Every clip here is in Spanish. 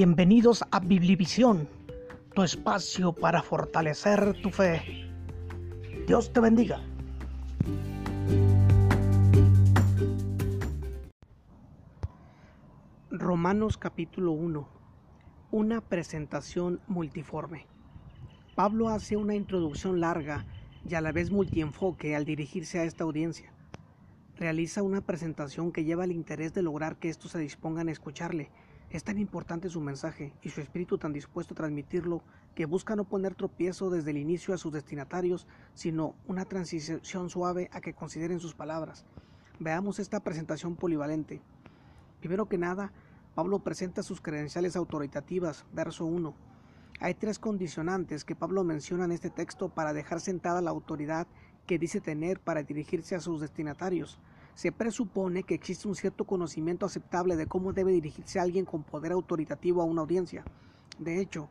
Bienvenidos a Biblivisión, tu espacio para fortalecer tu fe. Dios te bendiga. Romanos capítulo 1. Una presentación multiforme. Pablo hace una introducción larga y a la vez multienfoque al dirigirse a esta audiencia. Realiza una presentación que lleva el interés de lograr que estos se dispongan a escucharle es tan importante su mensaje y su espíritu tan dispuesto a transmitirlo que busca no poner tropiezo desde el inicio a sus destinatarios, sino una transición suave a que consideren sus palabras. Veamos esta presentación polivalente. Primero que nada, Pablo presenta sus credenciales autoritativas, verso 1. Hay tres condicionantes que Pablo menciona en este texto para dejar sentada la autoridad que dice tener para dirigirse a sus destinatarios se presupone que existe un cierto conocimiento aceptable de cómo debe dirigirse alguien con poder autoritativo a una audiencia. De hecho,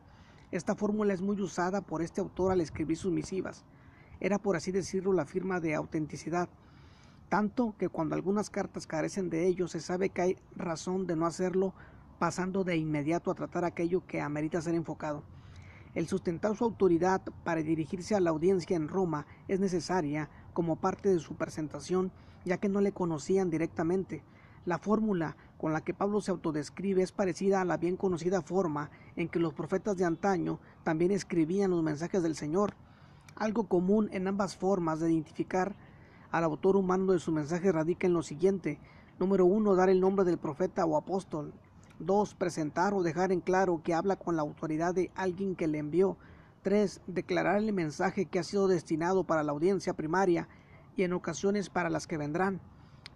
esta fórmula es muy usada por este autor al escribir sus misivas. Era, por así decirlo, la firma de autenticidad, tanto que cuando algunas cartas carecen de ello se sabe que hay razón de no hacerlo pasando de inmediato a tratar aquello que amerita ser enfocado. El sustentar su autoridad para dirigirse a la audiencia en Roma es necesaria como parte de su presentación ya que no le conocían directamente. La fórmula con la que Pablo se autodescribe es parecida a la bien conocida forma en que los profetas de antaño también escribían los mensajes del Señor. Algo común en ambas formas de identificar al autor humano de su mensaje radica en lo siguiente. Número uno, dar el nombre del profeta o apóstol. Dos, presentar o dejar en claro que habla con la autoridad de alguien que le envió. Tres, declarar el mensaje que ha sido destinado para la audiencia primaria y en ocasiones para las que vendrán.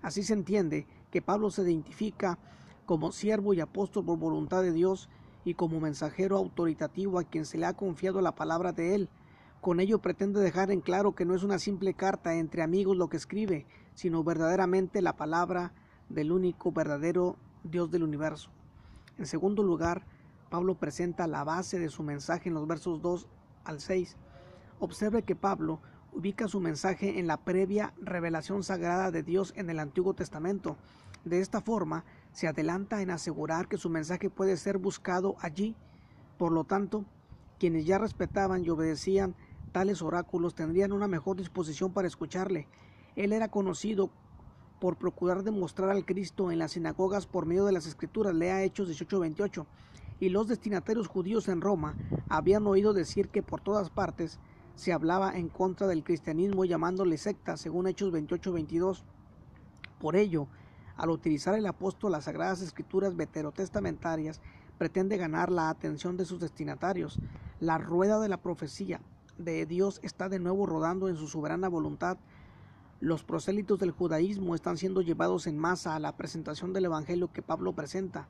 Así se entiende que Pablo se identifica como siervo y apóstol por voluntad de Dios y como mensajero autoritativo a quien se le ha confiado la palabra de él. Con ello pretende dejar en claro que no es una simple carta entre amigos lo que escribe, sino verdaderamente la palabra del único verdadero Dios del universo. En segundo lugar, Pablo presenta la base de su mensaje en los versos 2 al 6. Observe que Pablo ubica su mensaje en la previa revelación sagrada de Dios en el Antiguo Testamento. De esta forma, se adelanta en asegurar que su mensaje puede ser buscado allí. Por lo tanto, quienes ya respetaban y obedecían tales oráculos tendrían una mejor disposición para escucharle. Él era conocido por procurar demostrar al Cristo en las sinagogas por medio de las escrituras, lea Hechos 18:28, y los destinatarios judíos en Roma habían oído decir que por todas partes se hablaba en contra del cristianismo llamándole secta, según Hechos 28-22. Por ello, al utilizar el apóstol las sagradas escrituras veterotestamentarias, pretende ganar la atención de sus destinatarios. La rueda de la profecía de Dios está de nuevo rodando en su soberana voluntad. Los prosélitos del judaísmo están siendo llevados en masa a la presentación del Evangelio que Pablo presenta.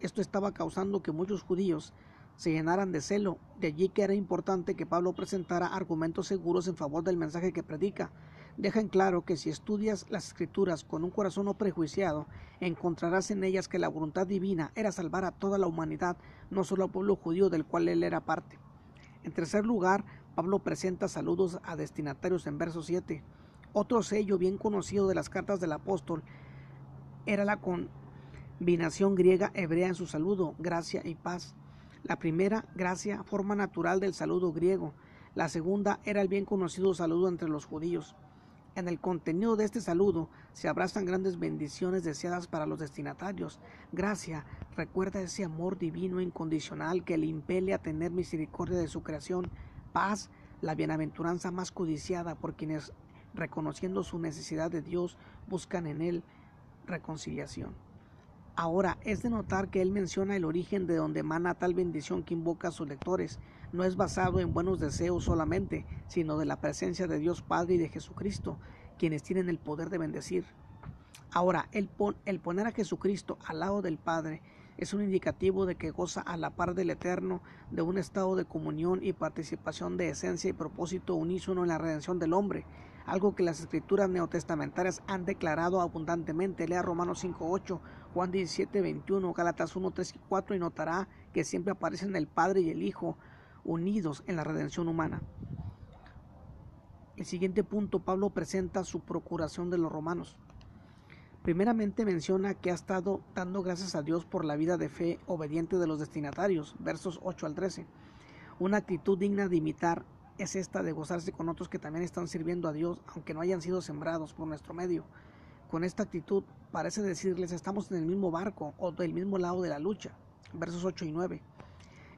Esto estaba causando que muchos judíos se llenaran de celo. De allí que era importante que Pablo presentara argumentos seguros en favor del mensaje que predica. Deja en claro que si estudias las escrituras con un corazón no prejuiciado, encontrarás en ellas que la voluntad divina era salvar a toda la humanidad, no solo al pueblo judío del cual él era parte. En tercer lugar, Pablo presenta saludos a destinatarios en verso 7. Otro sello bien conocido de las cartas del apóstol era la combinación griega hebrea en su saludo, gracia y paz. La primera, gracia, forma natural del saludo griego. La segunda era el bien conocido saludo entre los judíos. En el contenido de este saludo se abrazan grandes bendiciones deseadas para los destinatarios. Gracia recuerda ese amor divino incondicional que le impele a tener misericordia de su creación. Paz, la bienaventuranza más codiciada por quienes, reconociendo su necesidad de Dios, buscan en él reconciliación. Ahora, es de notar que él menciona el origen de donde emana tal bendición que invoca a sus lectores. No es basado en buenos deseos solamente, sino de la presencia de Dios Padre y de Jesucristo, quienes tienen el poder de bendecir. Ahora, el, poner a Jesucristo al lado del Padre es un indicativo de que goza a la par del Eterno de un estado de comunión y participación de esencia y propósito unísono en la redención del hombre algo que las escrituras neotestamentarias han declarado abundantemente. Lea Romanos 5.8, Juan 17.21, Gálatas 1.3 y 4 y notará que siempre aparecen el Padre y el Hijo unidos en la redención humana. El siguiente punto, Pablo presenta su procuración de los romanos. Primeramente menciona que ha estado dando gracias a Dios por la vida de fe obediente de los destinatarios, versos 8 al 13. Una actitud digna de imitar es esta de gozarse con otros que también están sirviendo a Dios, aunque no hayan sido sembrados por nuestro medio. Con esta actitud parece decirles estamos en el mismo barco o del mismo lado de la lucha, versos 8 y 9.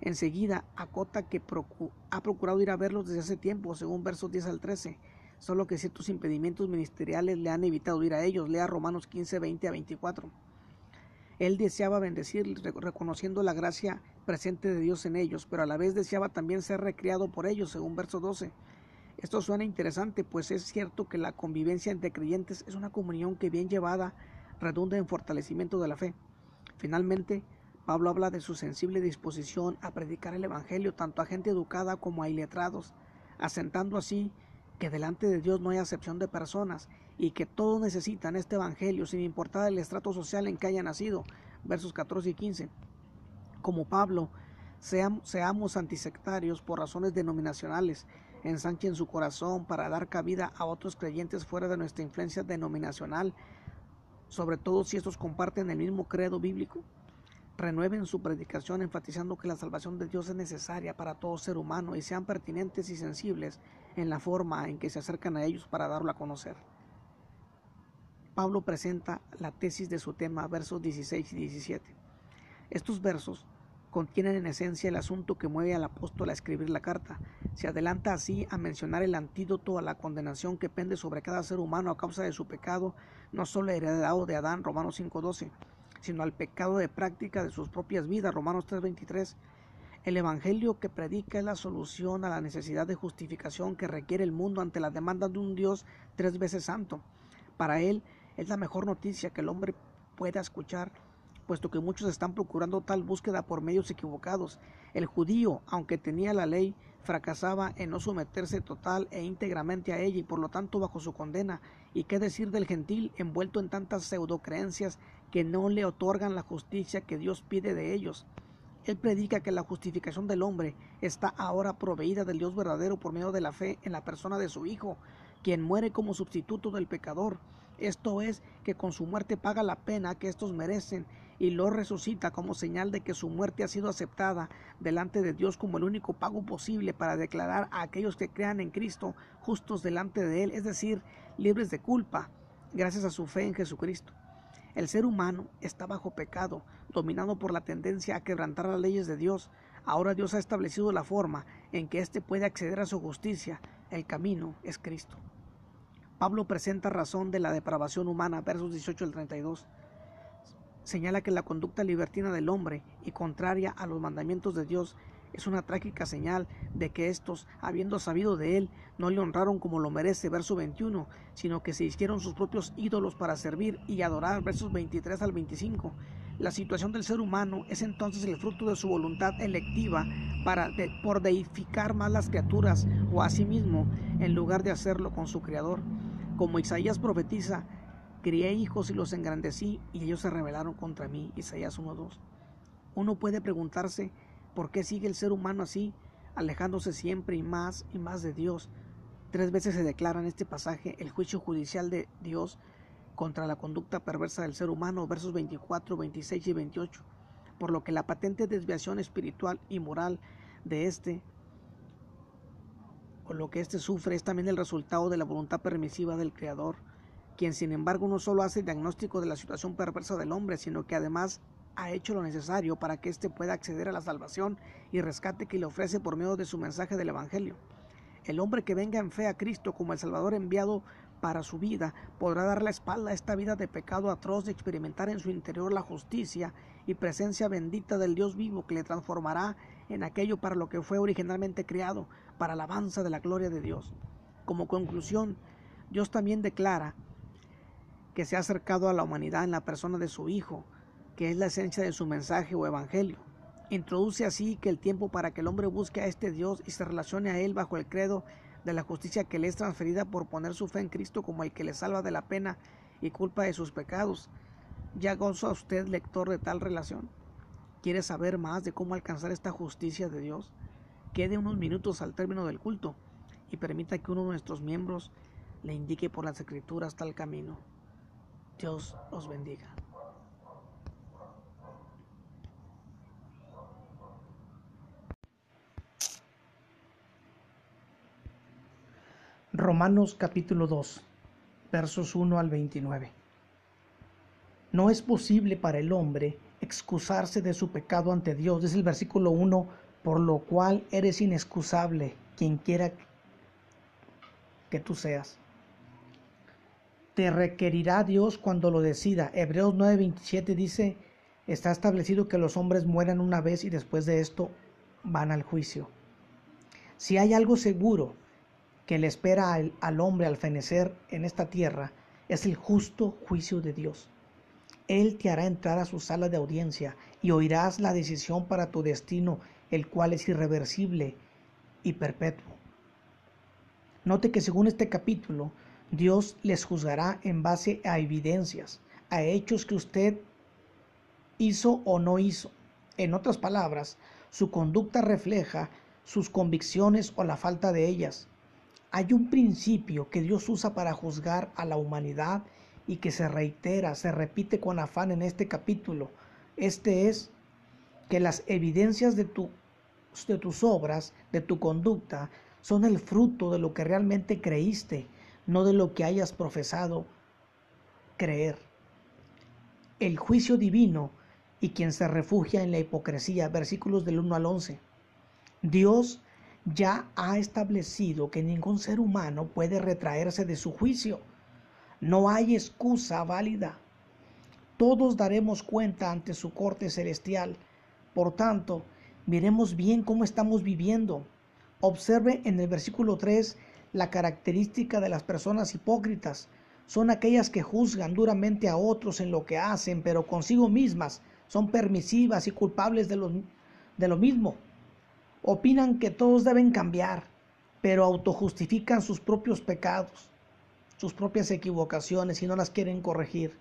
Enseguida acota que ha procurado ir a verlos desde hace tiempo, según versos 10 al 13 solo que ciertos impedimentos ministeriales le han evitado ir a ellos. Lea Romanos 15, 20 a 24. Él deseaba bendecir, reconociendo la gracia presente de Dios en ellos, pero a la vez deseaba también ser recreado por ellos, según verso 12. Esto suena interesante, pues es cierto que la convivencia entre creyentes es una comunión que bien llevada redunda en fortalecimiento de la fe. Finalmente, Pablo habla de su sensible disposición a predicar el Evangelio tanto a gente educada como a iletrados, asentando así que delante de Dios no hay acepción de personas y que todos necesitan este Evangelio sin importar el estrato social en que haya nacido. Versos 14 y 15. Como Pablo, seamos antisectarios por razones denominacionales, ensanchen su corazón para dar cabida a otros creyentes fuera de nuestra influencia denominacional, sobre todo si estos comparten el mismo credo bíblico. Renueven su predicación enfatizando que la salvación de Dios es necesaria para todo ser humano y sean pertinentes y sensibles en la forma en que se acercan a ellos para darlo a conocer. Pablo presenta la tesis de su tema, versos 16 y 17. Estos versos contienen en esencia el asunto que mueve al apóstol a escribir la carta. Se adelanta así a mencionar el antídoto a la condenación que pende sobre cada ser humano a causa de su pecado, no solo heredado de Adán, Romanos 5.12, sino al pecado de práctica de sus propias vidas, Romanos 3.23, el Evangelio que predica es la solución a la necesidad de justificación que requiere el mundo ante la demanda de un Dios tres veces santo. Para él es la mejor noticia que el hombre pueda escuchar, puesto que muchos están procurando tal búsqueda por medios equivocados. El judío, aunque tenía la ley, fracasaba en no someterse total e íntegramente a ella y por lo tanto bajo su condena. ¿Y qué decir del gentil envuelto en tantas pseudocreencias que no le otorgan la justicia que Dios pide de ellos? Él predica que la justificación del hombre está ahora proveída del Dios verdadero por medio de la fe en la persona de su Hijo, quien muere como sustituto del pecador. Esto es, que con su muerte paga la pena que éstos merecen y lo resucita como señal de que su muerte ha sido aceptada delante de Dios como el único pago posible para declarar a aquellos que crean en Cristo justos delante de Él, es decir, libres de culpa, gracias a su fe en Jesucristo. El ser humano está bajo pecado, dominado por la tendencia a quebrantar las leyes de Dios. Ahora Dios ha establecido la forma en que éste puede acceder a su justicia. El camino es Cristo. Pablo presenta razón de la depravación humana, versos 18 al 32 señala que la conducta libertina del hombre y contraria a los mandamientos de Dios es una trágica señal de que estos, habiendo sabido de él, no le honraron como lo merece, verso 21, sino que se hicieron sus propios ídolos para servir y adorar, versos 23 al 25. La situación del ser humano es entonces el fruto de su voluntad electiva para por deificar más las criaturas o a sí mismo en lugar de hacerlo con su Creador. Como Isaías profetiza, crié hijos y los engrandecí y ellos se rebelaron contra mí. Isaías 1.2. Uno puede preguntarse ¿Por qué sigue el ser humano así, alejándose siempre y más y más de Dios? Tres veces se declara en este pasaje el juicio judicial de Dios contra la conducta perversa del ser humano, versos 24, 26 y 28, por lo que la patente desviación espiritual y moral de este o lo que éste sufre es también el resultado de la voluntad permisiva del Creador, quien sin embargo no solo hace diagnóstico de la situación perversa del hombre, sino que además ha hecho lo necesario para que éste pueda acceder a la salvación y rescate que le ofrece por medio de su mensaje del Evangelio. El hombre que venga en fe a Cristo como el Salvador enviado para su vida podrá dar la espalda a esta vida de pecado atroz de experimentar en su interior la justicia y presencia bendita del Dios vivo que le transformará en aquello para lo que fue originalmente creado, para alabanza de la gloria de Dios. Como conclusión, Dios también declara que se ha acercado a la humanidad en la persona de su Hijo, que es la esencia de su mensaje o evangelio. Introduce así que el tiempo para que el hombre busque a este Dios y se relacione a Él bajo el credo de la justicia que le es transferida por poner su fe en Cristo como el que le salva de la pena y culpa de sus pecados. ¿Ya goza usted, lector, de tal relación? ¿Quiere saber más de cómo alcanzar esta justicia de Dios? Quede unos minutos al término del culto y permita que uno de nuestros miembros le indique por las escrituras tal camino. Dios los bendiga. Romanos capítulo 2, versos 1 al 29. No es posible para el hombre excusarse de su pecado ante Dios. Es el versículo 1, por lo cual eres inexcusable, quien quiera que tú seas. Te requerirá Dios cuando lo decida. Hebreos 9:27 dice, está establecido que los hombres mueran una vez y después de esto van al juicio. Si hay algo seguro que le espera al, al hombre al fenecer en esta tierra, es el justo juicio de Dios. Él te hará entrar a su sala de audiencia y oirás la decisión para tu destino, el cual es irreversible y perpetuo. Note que según este capítulo, Dios les juzgará en base a evidencias, a hechos que usted hizo o no hizo. En otras palabras, su conducta refleja sus convicciones o la falta de ellas. Hay un principio que Dios usa para juzgar a la humanidad y que se reitera, se repite con afán en este capítulo. Este es que las evidencias de, tu, de tus obras, de tu conducta, son el fruto de lo que realmente creíste, no de lo que hayas profesado creer. El juicio divino y quien se refugia en la hipocresía, versículos del 1 al 11. Dios ya ha establecido que ningún ser humano puede retraerse de su juicio no hay excusa válida. Todos daremos cuenta ante su corte celestial. Por tanto, miremos bien cómo estamos viviendo. Observe en el versículo 3 la característica de las personas hipócritas. Son aquellas que juzgan duramente a otros en lo que hacen, pero consigo mismas son permisivas y culpables de lo, de lo mismo. Opinan que todos deben cambiar, pero autojustifican sus propios pecados sus propias equivocaciones y no las quieren corregir.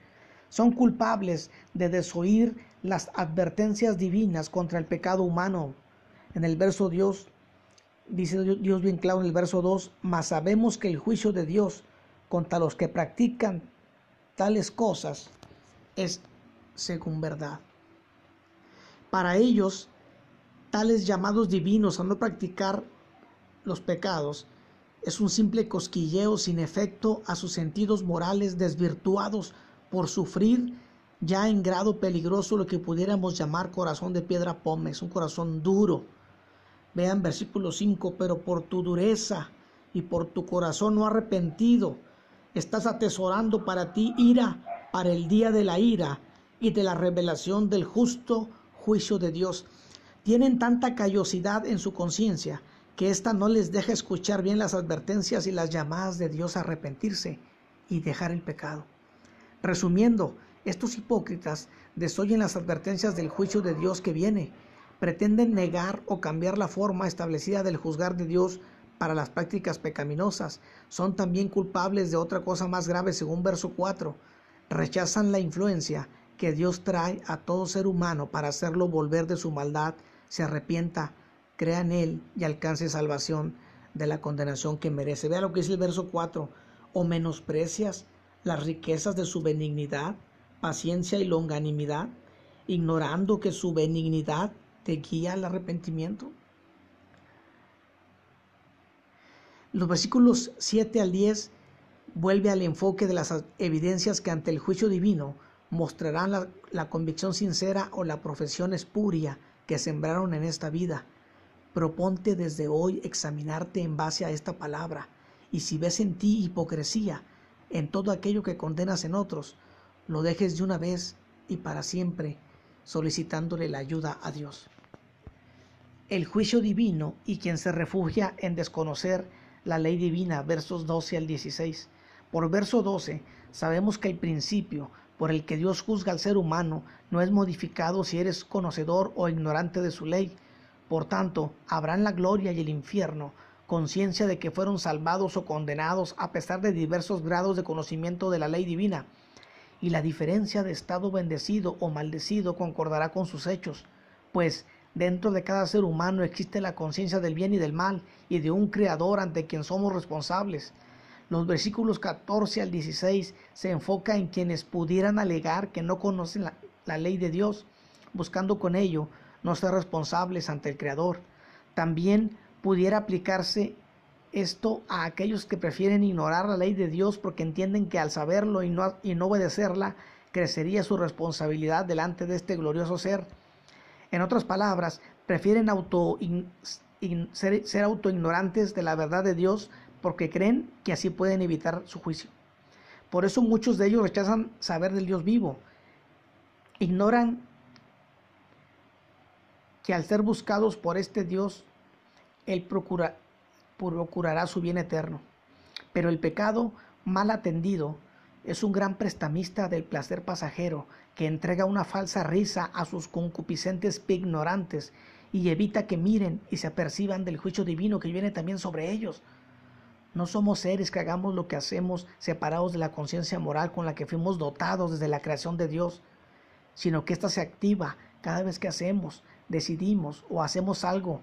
Son culpables de desoír las advertencias divinas contra el pecado humano. En el verso Dios, dice Dios bien claro en el verso 2, mas sabemos que el juicio de Dios contra los que practican tales cosas es según verdad. Para ellos, tales llamados divinos a no practicar los pecados es un simple cosquilleo sin efecto a sus sentidos morales desvirtuados por sufrir ya en grado peligroso lo que pudiéramos llamar corazón de piedra pómez, un corazón duro. Vean versículo 5, pero por tu dureza y por tu corazón no arrepentido, estás atesorando para ti ira para el día de la ira y de la revelación del justo juicio de Dios. Tienen tanta callosidad en su conciencia que ésta no les deja escuchar bien las advertencias y las llamadas de Dios a arrepentirse y dejar el pecado. Resumiendo, estos hipócritas desoyen las advertencias del juicio de Dios que viene, pretenden negar o cambiar la forma establecida del juzgar de Dios para las prácticas pecaminosas, son también culpables de otra cosa más grave según verso 4, rechazan la influencia que Dios trae a todo ser humano para hacerlo volver de su maldad, se arrepienta, crea en Él y alcance salvación de la condenación que merece. Vea lo que dice el verso 4. O menosprecias las riquezas de su benignidad, paciencia y longanimidad, ignorando que su benignidad te guía al arrepentimiento. Los versículos 7 al 10 vuelve al enfoque de las evidencias que ante el juicio divino mostrarán la, la convicción sincera o la profesión espuria que sembraron en esta vida Proponte desde hoy examinarte en base a esta palabra, y si ves en ti hipocresía, en todo aquello que condenas en otros, lo dejes de una vez y para siempre, solicitándole la ayuda a Dios. El juicio divino y quien se refugia en desconocer la ley divina, versos 12 al 16. Por verso 12, sabemos que el principio por el que Dios juzga al ser humano no es modificado si eres conocedor o ignorante de su ley, por tanto, habrán la gloria y el infierno, conciencia de que fueron salvados o condenados a pesar de diversos grados de conocimiento de la ley divina. Y la diferencia de estado bendecido o maldecido concordará con sus hechos, pues dentro de cada ser humano existe la conciencia del bien y del mal y de un creador ante quien somos responsables. Los versículos 14 al 16 se enfoca en quienes pudieran alegar que no conocen la, ley de Dios, buscando con ello no ser responsables ante el Creador. También pudiera aplicarse esto a aquellos que prefieren ignorar la ley de Dios porque entienden que al saberlo y no, y no obedecerla, crecería su responsabilidad delante de este glorioso ser. En otras palabras, prefieren auto, ser, ser autoignorantes de la verdad de Dios porque creen que así pueden evitar su juicio. Por eso muchos de ellos rechazan saber del Dios vivo. Ignoran que al ser buscados por este Dios, Él procura, procurará su bien eterno. Pero el pecado mal atendido es un gran prestamista del placer pasajero que entrega una falsa risa a sus concupiscentes ignorantes y evita que miren y se aperciban del juicio divino que viene también sobre ellos. No somos seres que hagamos lo que hacemos separados de la conciencia moral con la que fuimos dotados desde la creación de Dios, sino que ésta se activa cada vez que hacemos, decidimos o hacemos algo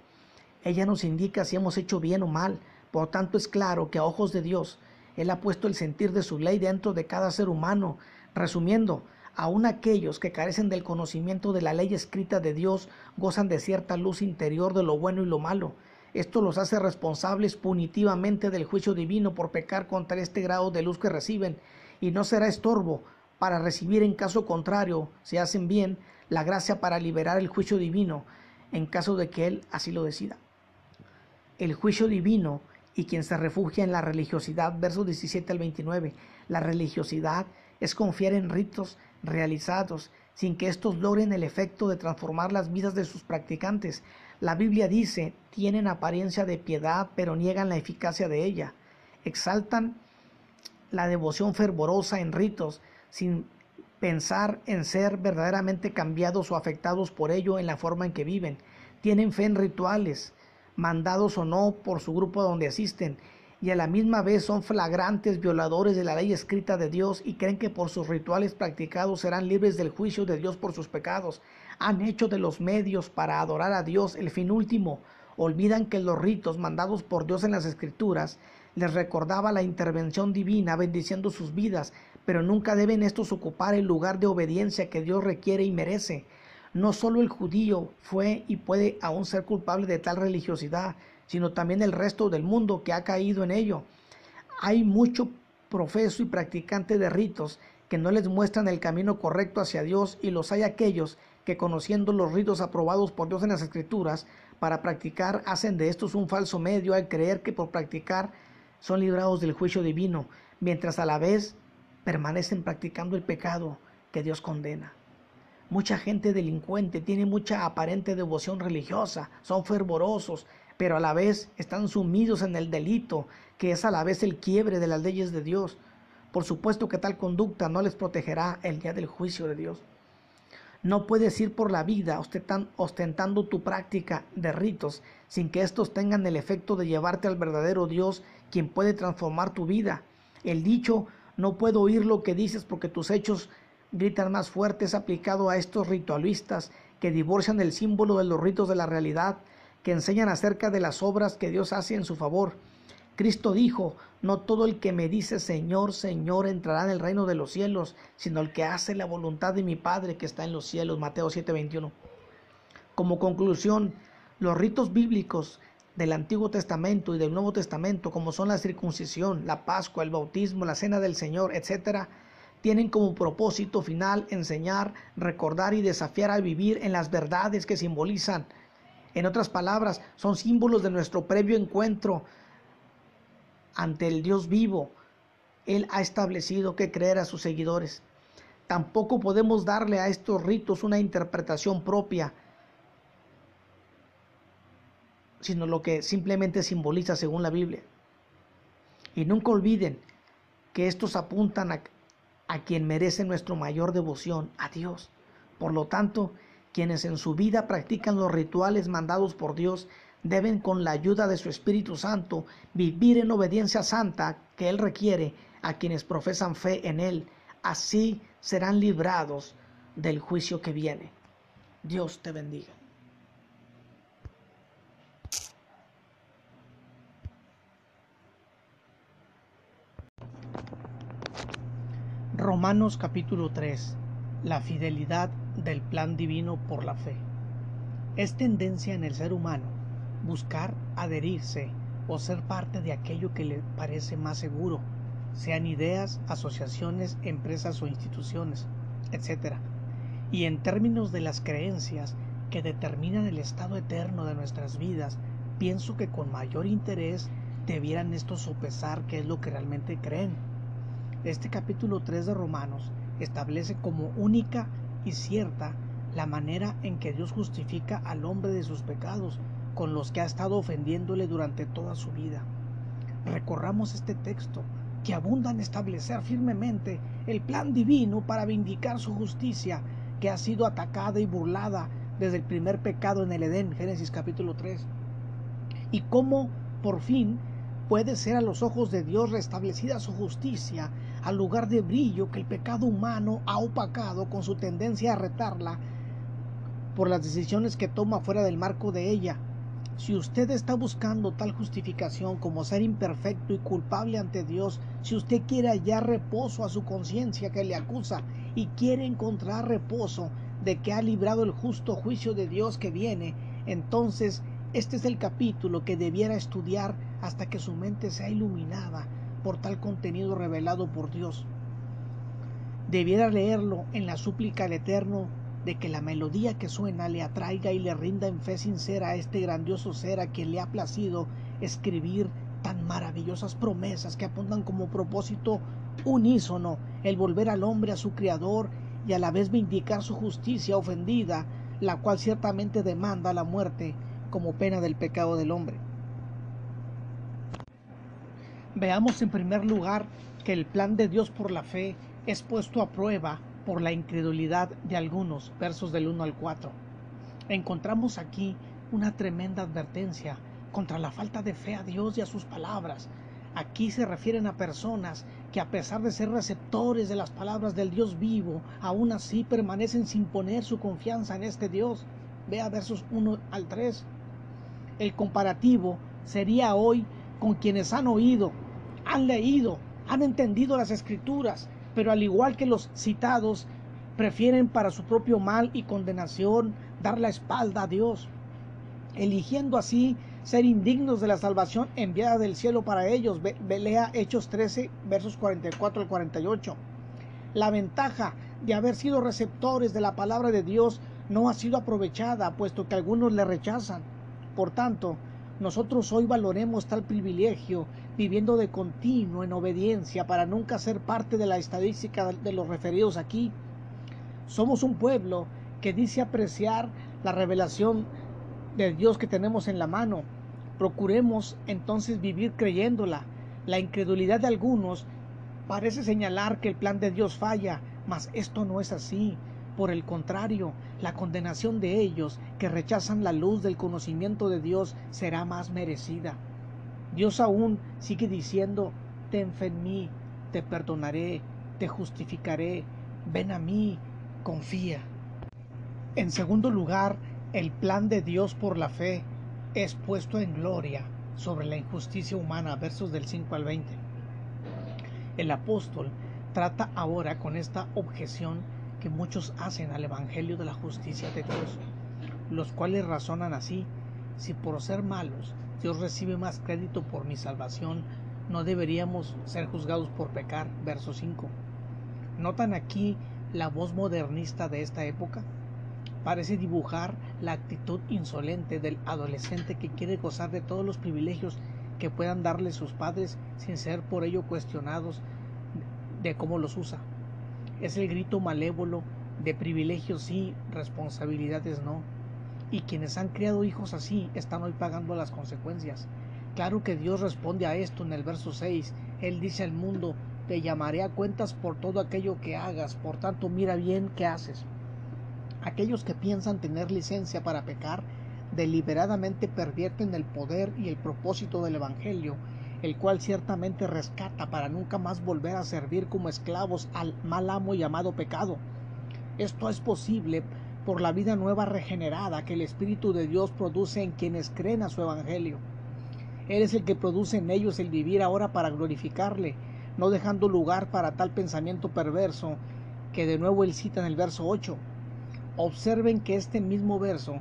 ella nos indica si hemos hecho bien o mal. Por tanto, es claro que a ojos de Dios, Él ha puesto el sentir de su ley dentro de cada ser humano. Resumiendo, aun aquellos que carecen del conocimiento de la ley escrita de Dios gozan de cierta luz interior de lo bueno y lo malo. Esto los hace responsables punitivamente del juicio divino por pecar contra este grado de luz que reciben, y no será estorbo para recibir en caso contrario, si hacen bien, la gracia para liberar el juicio divino, en caso de que Él así lo decida el juicio divino y quien se refugia en la religiosidad, versos 17 al 29. La religiosidad es confiar en ritos realizados sin que estos logren el efecto de transformar las vidas de sus practicantes. La Biblia dice, tienen apariencia de piedad, pero niegan la eficacia de ella. Exaltan la devoción fervorosa en ritos, sin pensar en ser verdaderamente cambiados o afectados por ello en la forma en que viven. Tienen fe en rituales, mandados o no por su grupo donde asisten, y a la misma vez son flagrantes violadores de la ley escrita de Dios y creen que por sus rituales practicados serán libres del juicio de Dios por sus pecados. Han hecho de los medios para adorar a Dios el fin último. Olvidan que los ritos mandados por Dios en las escrituras les recordaba la intervención divina bendiciendo sus vidas, pero nunca deben estos ocupar el lugar de obediencia que Dios requiere y merece. No solo el judío fue y puede aún ser culpable de tal religiosidad, sino también el resto del mundo que ha caído en ello. Hay mucho profeso y practicante de ritos que no les muestran el camino correcto hacia Dios y los hay aquellos que conociendo los ritos aprobados por Dios en las escrituras para practicar hacen de estos un falso medio al creer que por practicar son librados del juicio divino, mientras a la vez permanecen practicando el pecado que Dios condena. Mucha gente delincuente tiene mucha aparente devoción religiosa, son fervorosos, pero a la vez están sumidos en el delito, que es a la vez el quiebre de las leyes de Dios. Por supuesto que tal conducta no les protegerá el día del juicio de Dios. No puedes ir por la vida ostentando tu práctica de ritos sin que éstos tengan el efecto de llevarte al verdadero Dios, quien puede transformar tu vida. El dicho, no puedo oír lo que dices porque tus hechos gritan más fuertes aplicado a estos ritualistas que divorcian el símbolo de los ritos de la realidad, que enseñan acerca de las obras que Dios hace en su favor. Cristo dijo, no todo el que me dice Señor, Señor entrará en el reino de los cielos, sino el que hace la voluntad de mi Padre que está en los cielos. Mateo 7:21. Como conclusión, los ritos bíblicos del Antiguo Testamento y del Nuevo Testamento, como son la circuncisión, la Pascua, el bautismo, la cena del Señor, etcétera, tienen como propósito final enseñar, recordar y desafiar a vivir en las verdades que simbolizan. En otras palabras, son símbolos de nuestro previo encuentro ante el Dios vivo. Él ha establecido que creer a sus seguidores. Tampoco podemos darle a estos ritos una interpretación propia, sino lo que simplemente simboliza según la Biblia. Y nunca olviden que estos apuntan a a quien merece nuestra mayor devoción, a Dios. Por lo tanto, quienes en su vida practican los rituales mandados por Dios deben con la ayuda de su Espíritu Santo vivir en obediencia santa que Él requiere a quienes profesan fe en Él. Así serán librados del juicio que viene. Dios te bendiga. Romanos capítulo 3. La fidelidad del plan divino por la fe. Es tendencia en el ser humano buscar adherirse o ser parte de aquello que le parece más seguro, sean ideas, asociaciones, empresas o instituciones, etc. Y en términos de las creencias que determinan el estado eterno de nuestras vidas, pienso que con mayor interés debieran estos sopesar qué es lo que realmente creen este capítulo 3 de Romanos establece como única y cierta la manera en que Dios justifica al hombre de sus pecados con los que ha estado ofendiéndole durante toda su vida. Recorramos este texto que abunda en establecer firmemente el plan divino para vindicar su justicia que ha sido atacada y burlada desde el primer pecado en el Edén, Génesis capítulo 3. Y cómo por fin puede ser a los ojos de Dios restablecida su justicia al lugar de brillo que el pecado humano ha opacado con su tendencia a retarla por las decisiones que toma fuera del marco de ella. Si usted está buscando tal justificación como ser imperfecto y culpable ante Dios, si usted quiere hallar reposo a su conciencia que le acusa y quiere encontrar reposo de que ha librado el justo juicio de Dios que viene, entonces este es el capítulo que debiera estudiar hasta que su mente sea iluminada por tal contenido revelado por Dios. Debiera leerlo en la súplica al Eterno de que la melodía que suena le atraiga y le rinda en fe sincera a este grandioso ser a quien le ha placido escribir tan maravillosas promesas que apuntan como propósito unísono el volver al hombre a su Creador y a la vez vindicar su justicia ofendida, la cual ciertamente demanda la muerte como pena del pecado del hombre. Veamos en primer lugar que el plan de Dios por la fe es puesto a prueba por la incredulidad de algunos, versos del 1 al 4. Encontramos aquí una tremenda advertencia contra la falta de fe a Dios y a sus palabras. Aquí se refieren a personas que a pesar de ser receptores de las palabras del Dios vivo, aún así permanecen sin poner su confianza en este Dios. Vea versos 1 al 3. El comparativo sería hoy con quienes han oído, han leído, han entendido las escrituras, pero al igual que los citados, prefieren para su propio mal y condenación dar la espalda a Dios, eligiendo así ser indignos de la salvación enviada del cielo para ellos. Lea Hechos 13, versos 44 al 48. La ventaja de haber sido receptores de la palabra de Dios no ha sido aprovechada, puesto que algunos le rechazan. Por tanto, nosotros hoy valoremos tal privilegio viviendo de continuo en obediencia para nunca ser parte de la estadística de los referidos aquí. Somos un pueblo que dice apreciar la revelación de Dios que tenemos en la mano. Procuremos entonces vivir creyéndola. La incredulidad de algunos parece señalar que el plan de Dios falla, mas esto no es así. Por el contrario, la condenación de ellos que rechazan la luz del conocimiento de Dios será más merecida. Dios aún sigue diciendo, ten fe en mí, te perdonaré, te justificaré, ven a mí, confía. En segundo lugar, el plan de Dios por la fe es puesto en gloria sobre la injusticia humana, versos del 5 al 20. El apóstol trata ahora con esta objeción que muchos hacen al Evangelio de la justicia de Dios, los cuales razonan así, si por ser malos Dios recibe más crédito por mi salvación, no deberíamos ser juzgados por pecar, verso 5. ¿Notan aquí la voz modernista de esta época? Parece dibujar la actitud insolente del adolescente que quiere gozar de todos los privilegios que puedan darle sus padres sin ser por ello cuestionados de cómo los usa. Es el grito malévolo de privilegios sí, responsabilidades no. Y quienes han criado hijos así están hoy pagando las consecuencias. Claro que Dios responde a esto en el verso 6. Él dice al mundo, te llamaré a cuentas por todo aquello que hagas, por tanto mira bien qué haces. Aquellos que piensan tener licencia para pecar deliberadamente pervierten el poder y el propósito del Evangelio el cual ciertamente rescata para nunca más volver a servir como esclavos al mal amo llamado pecado. Esto es posible por la vida nueva regenerada que el Espíritu de Dios produce en quienes creen a su Evangelio. Él es el que produce en ellos el vivir ahora para glorificarle, no dejando lugar para tal pensamiento perverso que de nuevo él cita en el verso 8. Observen que este mismo verso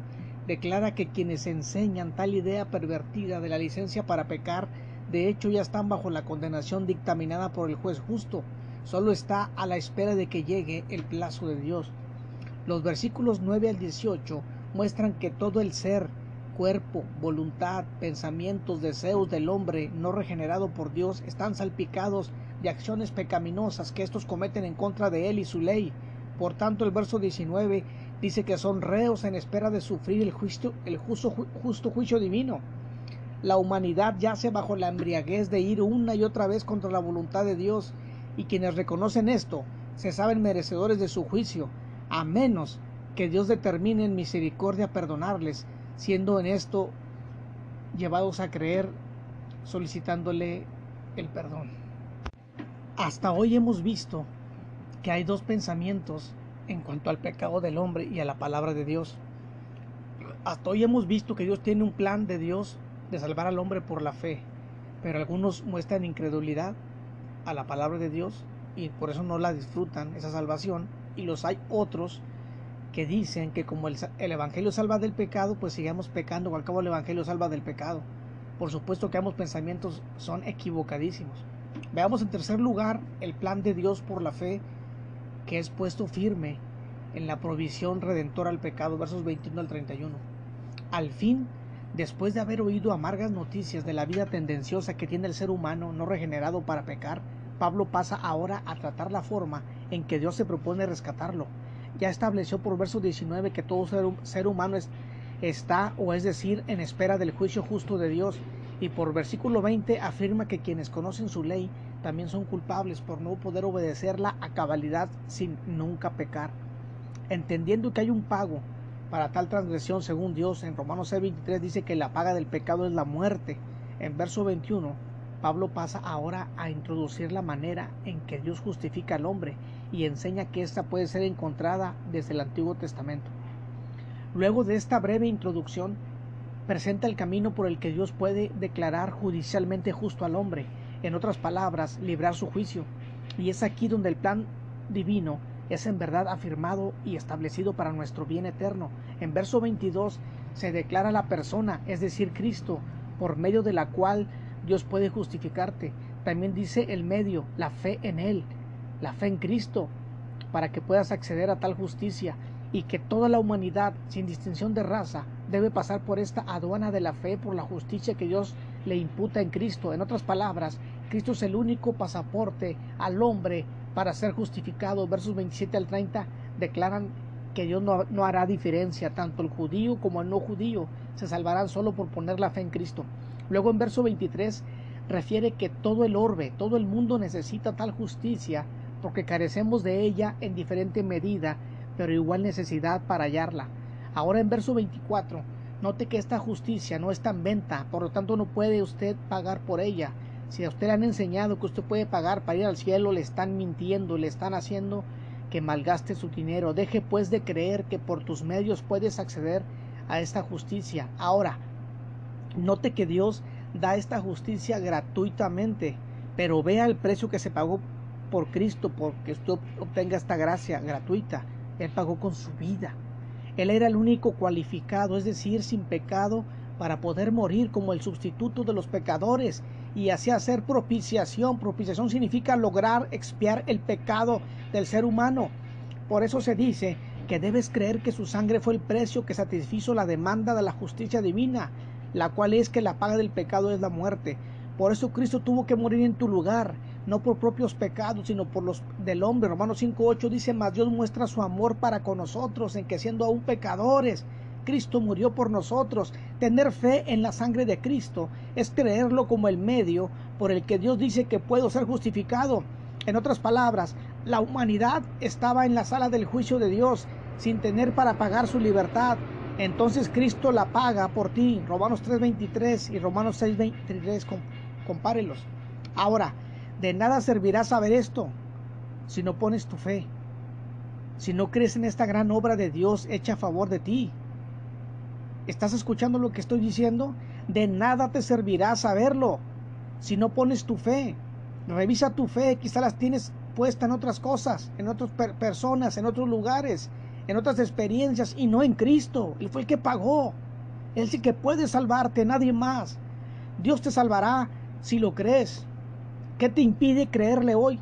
declara que quienes enseñan tal idea pervertida de la licencia para pecar, de hecho ya están bajo la condenación dictaminada por el juez justo, solo está a la espera de que llegue el plazo de Dios. Los versículos 9 al 18 muestran que todo el ser, cuerpo, voluntad, pensamientos, deseos del hombre no regenerado por Dios están salpicados de acciones pecaminosas que estos cometen en contra de él y su ley. Por tanto, el verso 19 dice que son reos en espera de sufrir el, el justo, justo juicio divino. La humanidad yace bajo la embriaguez de ir una y otra vez contra la voluntad de Dios, y quienes reconocen esto se saben merecedores de su juicio, a menos que Dios determine en misericordia perdonarles, siendo en esto llevados a creer solicitándole el perdón. Hasta hoy hemos visto que hay dos pensamientos en cuanto al pecado del hombre y a la palabra de Dios. Hasta hoy hemos visto que Dios tiene un plan de Dios de salvar al hombre por la fe, pero algunos muestran incredulidad a la palabra de Dios y por eso no la disfrutan, esa salvación, y los hay otros que dicen que como el, Evangelio salva del pecado, pues sigamos pecando, o al cabo el Evangelio salva del pecado. Por supuesto que ambos pensamientos son equivocadísimos. Veamos en tercer lugar el plan de Dios por la fe que es puesto firme en la provisión redentora al pecado, versos 21 al 31. Al fin, después de haber oído amargas noticias de la vida tendenciosa que tiene el ser humano no regenerado para pecar, Pablo pasa ahora a tratar la forma en que Dios se propone rescatarlo. Ya estableció por verso 19 que todo ser, humano está, o es decir, en espera del juicio justo de Dios, y por versículo 20 afirma que quienes conocen su ley también son culpables por no poder obedecerla a cabalidad sin nunca pecar. Entendiendo que hay un pago para tal transgresión según Dios, en Romanos 6:23 dice que la paga del pecado es la muerte. En verso 21, Pablo pasa ahora a introducir la manera en que Dios justifica al hombre y enseña que ésta puede ser encontrada desde el Antiguo Testamento. Luego de esta breve introducción, presenta el camino por el que Dios puede declarar judicialmente justo al hombre en otras palabras, librar su juicio. Y es aquí donde el plan divino es en verdad afirmado y establecido para nuestro bien eterno. En verso 22 se declara la persona, es decir, Cristo, por medio de la cual Dios puede justificarte. También dice el medio, la fe en Él, la fe en Cristo, para que puedas acceder a tal justicia y que toda la humanidad, sin distinción de raza, debe pasar por esta aduana de la fe por la justicia que Dios le imputa en Cristo. En otras palabras, Cristo es el único pasaporte al hombre para ser justificado. Versos 27 al 30 declaran que Dios no, no, hará diferencia, tanto el judío como el no judío se salvarán solo por poner la fe en Cristo. Luego en verso 23 refiere que todo el orbe, todo el mundo necesita tal justicia porque carecemos de ella en diferente medida pero igual necesidad para hallarla. Ahora en verso 24, note que esta justicia no está en venta, por lo tanto no puede usted pagar por ella. Si a usted le han enseñado que usted puede pagar para ir al cielo, le están mintiendo, le están haciendo que malgaste su dinero. Deje pues de creer que por tus medios puedes acceder a esta justicia. Ahora, note que Dios da esta justicia gratuitamente, pero vea el precio que se pagó por Cristo porque usted obtenga esta gracia gratuita. Él pagó con su vida. Él era el único cualificado, es decir, sin pecado, para poder morir como el sustituto de los pecadores y así hacer propiciación. Propiciación significa lograr expiar el pecado del ser humano. Por eso se dice que debes creer que su sangre fue el precio que satisfizo la demanda de la justicia divina, la cual es que la paga del pecado es la muerte. Por eso Cristo tuvo que morir en tu lugar no por propios pecados, sino por los del hombre. Romanos 5.8 dice, más Dios muestra su amor para con nosotros, en que siendo aún pecadores, Cristo murió por nosotros. Tener fe en la sangre de Cristo es creerlo como el medio por el que Dios dice que puedo ser justificado. En otras palabras, la humanidad estaba en la sala del juicio de Dios sin tener para pagar su libertad. Entonces Cristo la paga por ti. Romanos 3.23 y Romanos 6.23, compárelos. Ahora, de nada servirá saber esto si no pones tu fe, si no crees en esta gran obra de Dios hecha a favor de ti. ¿Estás escuchando lo que estoy diciendo? De nada te servirá saberlo si no pones tu fe. Revisa tu fe, quizá las tienes puesta en otras cosas, en otras personas, en otros lugares, en otras experiencias y no en Cristo. Él fue el que pagó. Él sí que puede salvarte, nadie más. Dios te salvará si lo crees. ¿Qué te impide creerle hoy?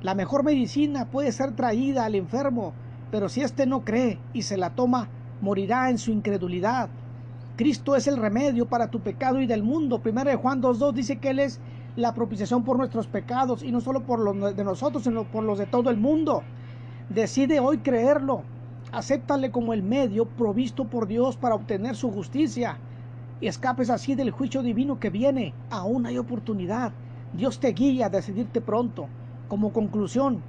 La mejor medicina puede ser traída al enfermo, pero si éste no cree y se la toma, morirá en su incredulidad. Cristo es el remedio para tu pecado y del mundo. Primero de Juan 2.2 dice que Él es la propiciación por nuestros pecados y no solo por los de nosotros, sino por los de todo el mundo. Decide hoy creerlo. Acéptale como el medio provisto por Dios para obtener su justicia y escapes así del juicio divino que viene. Aún hay oportunidad. Dios te guía a decidirte pronto. Como conclusión,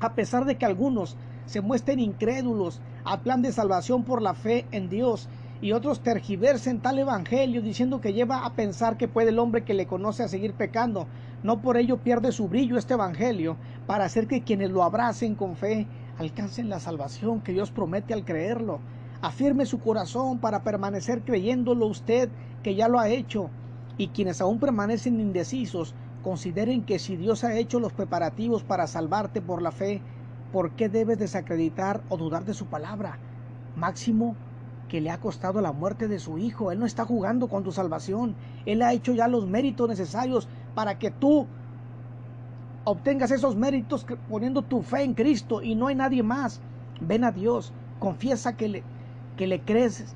a pesar de que algunos se muestren incrédulos al plan de salvación por la fe en Dios y otros tergiversen tal evangelio diciendo que lleva a pensar que puede el hombre que le conoce a seguir pecando. No por ello pierde su brillo este evangelio para hacer que quienes lo abracen con fe alcancen la salvación que Dios promete al creerlo. Afirme su corazón para permanecer creyéndolo usted que ya lo ha hecho. Y quienes aún permanecen indecisos, consideren que si Dios ha hecho los preparativos para salvarte por la fe, ¿por qué debes desacreditar o dudar de su palabra? Máximo que le ha costado la muerte de su hijo. Él no está jugando con tu salvación. Él ha hecho ya los méritos necesarios para que tú obtengas esos méritos poniendo tu fe en Cristo y no hay nadie más. Ven a Dios, confiesa que le, que le crees,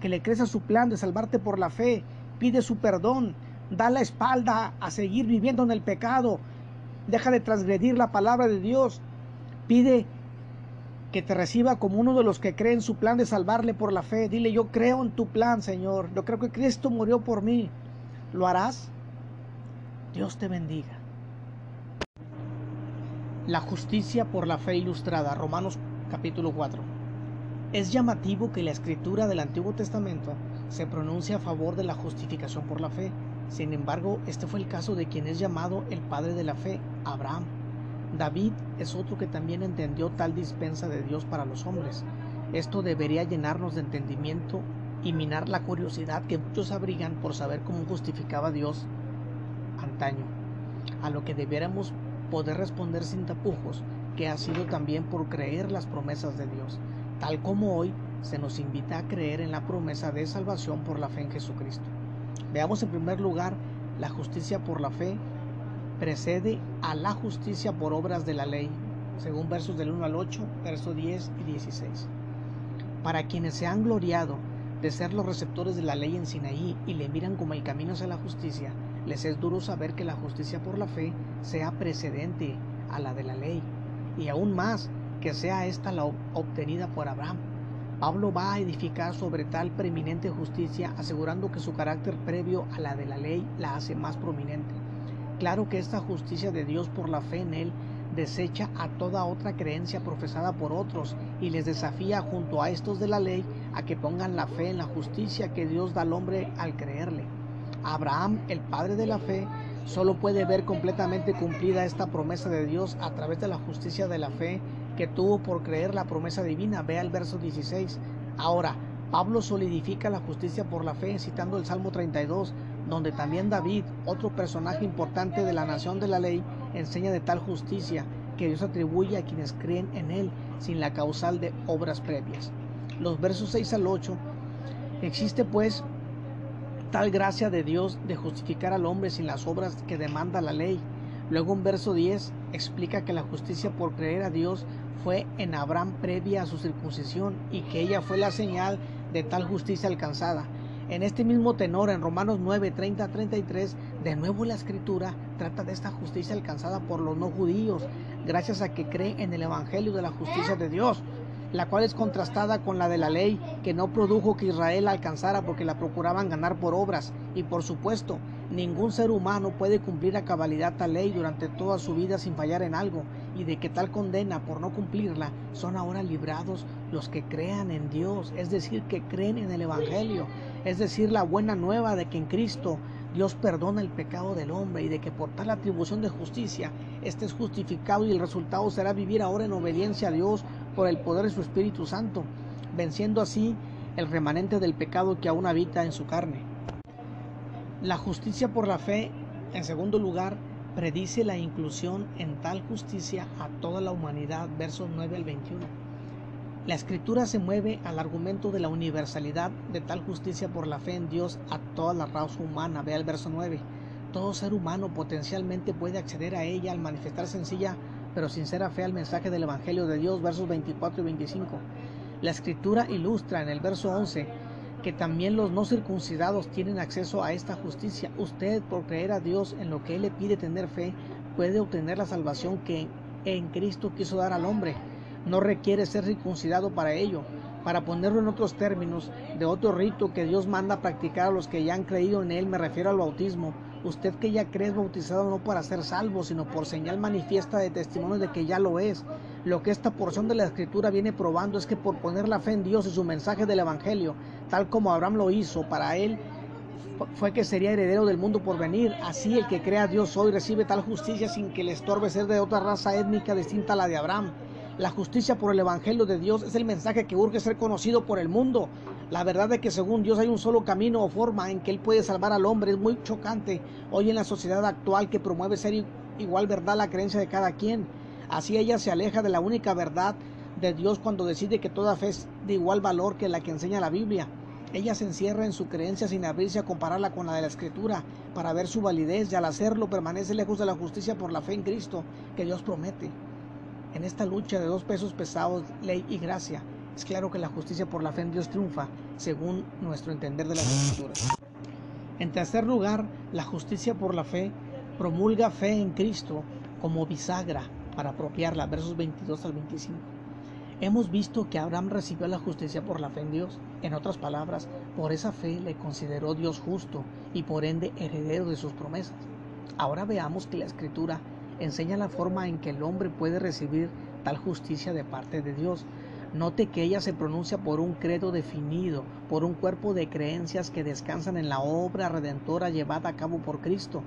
que le crees a su plan de salvarte por la fe, pide su perdón, da la espalda a seguir viviendo en el pecado, deja de transgredir la palabra de Dios, pide que te reciba como uno de los que cree en su plan de salvarle por la fe. Dile, yo creo en tu plan, Señor. Yo creo que Cristo murió por mí. ¿Lo harás? Dios te bendiga. La justicia por la fe ilustrada. Romanos capítulo 4. Es llamativo que la escritura del Antiguo Testamento se pronuncia a favor de la justificación por la fe. Sin embargo, este fue el caso de quien es llamado el padre de la fe, Abraham. David es otro que también entendió tal dispensa de Dios para los hombres. Esto debería llenarnos de entendimiento y minar la curiosidad que muchos abrigan por saber cómo justificaba Dios antaño, a lo que debiéramos poder responder sin tapujos, que ha sido también por creer las promesas de Dios, tal como hoy se nos invita a creer en la promesa de salvación por la fe en Jesucristo. Veamos en primer lugar la justicia por la fe precede a la justicia por obras de la ley, según versos del 1 al 8, versos 10 y 16. Para quienes se han gloriado de ser los receptores de la ley en Sinaí y le miran como el camino hacia la justicia, les es duro saber que la justicia por la fe sea precedente a la de la ley, y aún más que sea esta la obtenida por Abraham. Pablo va a edificar sobre tal preeminente justicia, asegurando que su carácter previo a la de la ley la hace más prominente. Claro que esta justicia de Dios por la fe en Él desecha a toda otra creencia profesada por otros y les desafía junto a estos de la ley a que pongan la fe en la justicia que Dios da al hombre al creerle. Abraham, el padre de la fe, solo puede ver completamente cumplida esta promesa de Dios a través de la justicia de la fe que tuvo por creer la promesa divina. Vea el verso 16. Ahora, Pablo solidifica la justicia por la fe citando el Salmo 32, donde también David, otro personaje importante de la nación de la ley, enseña de tal justicia que Dios atribuye a quienes creen en Él sin la causal de obras previas. Los versos 6 al 8, existe pues tal gracia de Dios de justificar al hombre sin las obras que demanda la ley. Luego en verso 10 explica que la justicia por creer a Dios fue en Abraham previa a su circuncisión y que ella fue la señal de tal justicia alcanzada. En este mismo tenor, en Romanos 9, 30 33, de nuevo la escritura trata de esta justicia alcanzada por los no judíos, gracias a que creen en el Evangelio de la justicia de Dios, la cual es contrastada con la de la ley, que no produjo que Israel alcanzara porque la procuraban ganar por obras. Y por supuesto, ningún ser humano puede cumplir a cabalidad tal ley durante toda su vida sin fallar en algo, y de que tal condena por no cumplirla son ahora librados los que crean en Dios, es decir, que creen en el Evangelio es decir, la buena nueva de que en Cristo Dios perdona el pecado del hombre y de que por tal atribución de justicia éste es justificado y el resultado será vivir ahora en obediencia a Dios por el poder de su Espíritu Santo, venciendo así el remanente del pecado que aún habita en su carne. La justicia por la fe En segundo lugar, predice la inclusión en tal justicia a toda la humanidad, versos 9 al 21. La escritura se mueve al argumento de la universalidad de tal justicia por la fe en Dios a toda la raza humana, vea el verso 9. Todo ser humano potencialmente puede acceder a ella al manifestar sencilla pero sincera fe al mensaje del Evangelio de Dios, versos 24 y 25. La escritura ilustra en el verso 11 que también los no circuncidados tienen acceso a esta justicia. Usted, por creer a Dios en lo que Él le pide tener fe, puede obtener la salvación que en Cristo quiso dar al hombre. No requiere ser circuncidado para ello. Para ponerlo en otros términos, de otro rito que Dios manda practicar a los que ya han creído en Él, me refiero al bautismo. Usted que ya cree es bautizado no para ser salvo, sino por señal manifiesta de testimonio de que ya lo es. Lo que esta porción de la escritura viene probando es que por poner la fe en Dios y su mensaje del Evangelio, tal como Abraham lo hizo, para él fue que sería heredero del mundo por venir. Así el que crea a Dios hoy recibe tal justicia sin que le estorbe ser de otra raza étnica distinta a la de Abraham. La justicia por el Evangelio de Dios es el mensaje que urge ser conocido por el mundo. La verdad de que según Dios hay un solo camino o forma en que Él puede salvar al hombre es muy chocante hoy en la sociedad actual que promueve ser igual verdad la creencia de cada quien. Así ella se aleja de la única verdad de Dios cuando decide que toda fe es de igual valor que la que enseña la Biblia. Ella se encierra en su creencia sin abrirse a compararla con la de la Escritura para ver su validez y al hacerlo permanece lejos de la justicia por la fe en Cristo que Dios promete. En esta lucha de dos pesos pesados, ley y gracia, es claro que la justicia por la fe en Dios triunfa, según nuestro entender de las Escrituras. En tercer lugar, la justicia por la fe promulga fe en Cristo como bisagra para apropiarla, versos 22 al 25. Hemos visto que Abraham recibió la justicia por la fe en Dios. En otras palabras, por esa fe le consideró Dios justo y por ende heredero de sus promesas. Ahora veamos que la escritura enseña la forma en que el hombre puede recibir tal justicia de parte de Dios. Note que ella se pronuncia por un credo definido, por un cuerpo de creencias que descansan en la obra redentora llevada a cabo por Cristo.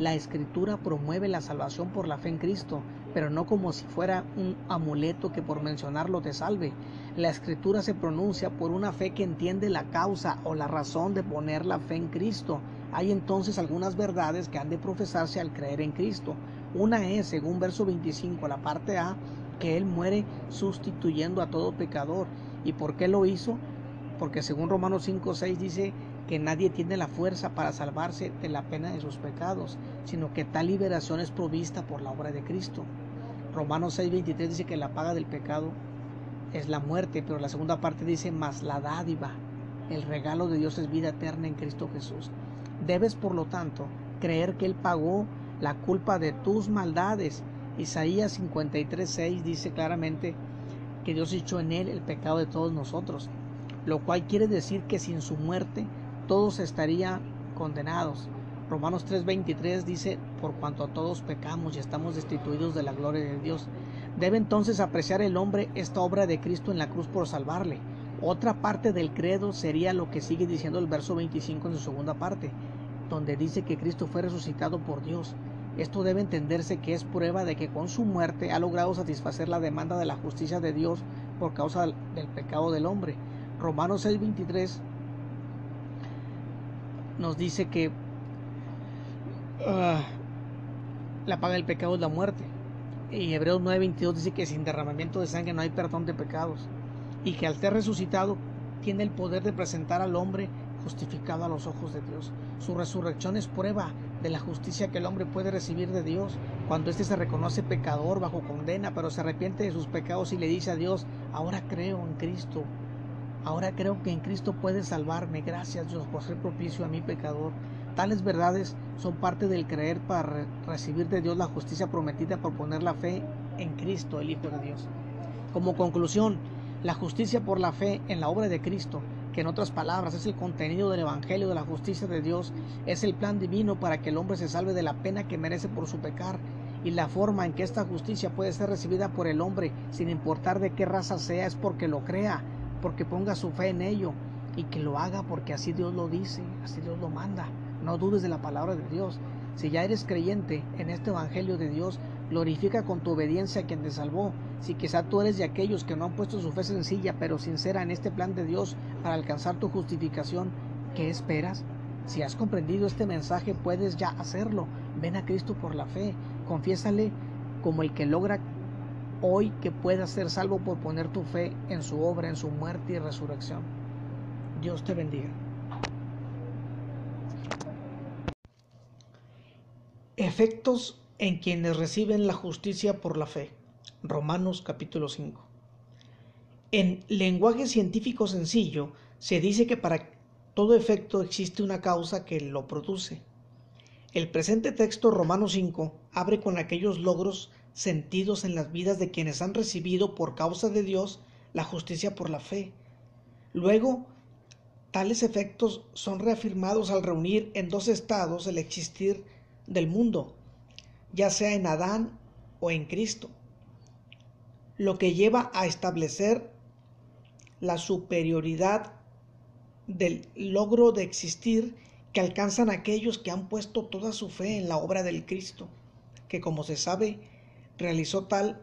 La escritura promueve la salvación por la fe en Cristo, pero no como si fuera un amuleto que por mencionarlo te salve. La escritura se pronuncia por una fe que entiende la causa o la razón de poner la fe en Cristo. Hay entonces algunas verdades que han de profesarse al creer en Cristo. Una es, según verso 25, la parte A, que Él muere sustituyendo a todo pecador. ¿Y por qué lo hizo? Porque según Romanos 5, 6 dice que nadie tiene la fuerza para salvarse de la pena de sus pecados, sino que tal liberación es provista por la obra de Cristo. Romanos 6, 23 dice que la paga del pecado es la muerte, pero la segunda parte dice más la dádiva. El regalo de Dios es vida eterna en Cristo Jesús. Debes, por lo tanto, creer que Él pagó la culpa de tus maldades. Isaías 53, 6 dice claramente que Dios echó en Él el pecado de todos nosotros, lo cual quiere decir que sin su muerte todos estarían condenados. Romanos 3:23 dice, por cuanto a todos pecamos y estamos destituidos de la gloria de Dios. Debe entonces apreciar el hombre esta obra de Cristo en la cruz por salvarle. Otra parte del credo sería lo que sigue diciendo el verso 25 en su segunda parte, donde dice que Cristo fue resucitado por Dios. Esto debe entenderse que es prueba de que con su muerte ha logrado satisfacer la demanda de la justicia de Dios por causa del pecado del hombre. Romanos 6:23 nos dice que uh, la paga del pecado es la muerte. Y Hebreos 9:22 dice que sin derramamiento de sangre no hay perdón de pecados. Y que al ser resucitado tiene el poder de presentar al hombre justificado a los ojos de Dios. Su resurrección es prueba de la justicia que el hombre puede recibir de Dios cuando éste se reconoce pecador bajo condena, pero se arrepiente de sus pecados y le dice a Dios, ahora creo en Cristo, ahora creo que en Cristo puede salvarme, gracias Dios por ser propicio a mi pecador. Tales verdades son parte del creer para recibir de Dios la justicia prometida por poner la fe en Cristo, el Hijo de Dios. Como conclusión, la justicia por la fe en la obra de Cristo, que en otras palabras es el contenido del Evangelio de la justicia de Dios, es el plan divino para que el hombre se salve de la pena que merece por su pecar y la forma en que esta justicia puede ser recibida por el hombre, sin importar de qué raza sea, es porque lo crea, porque ponga su fe en ello y que lo haga porque así Dios lo dice, así Dios lo manda. No dudes de la palabra de Dios. Si ya eres creyente en este Evangelio de Dios, glorifica con tu obediencia a quien te salvó. Si quizá tú eres de aquellos que no han puesto su fe sencilla pero sincera en este plan de Dios para alcanzar tu justificación, ¿qué esperas? Si has comprendido este mensaje, puedes ya hacerlo. Ven a Cristo por la fe, confiésale como el que logra hoy que puedas ser salvo por poner tu fe en su obra, en su muerte y resurrección. Dios te bendiga. Efectos en quienes reciben la justicia por la fe. Romanos capítulo 5. En lenguaje científico sencillo, se dice que para todo efecto existe una causa que lo produce. El presente texto Romanos 5 abre con aquellos logros sentidos en las vidas de quienes han recibido por causa de Dios la justicia por la fe. Luego, tales efectos son reafirmados al reunir en dos estados el existir del mundo, ya sea en Adán o en Cristo, lo que lleva a establecer la superioridad del logro de existir que alcanzan aquellos que han puesto toda su fe en la obra del Cristo, que como se sabe, realizó tal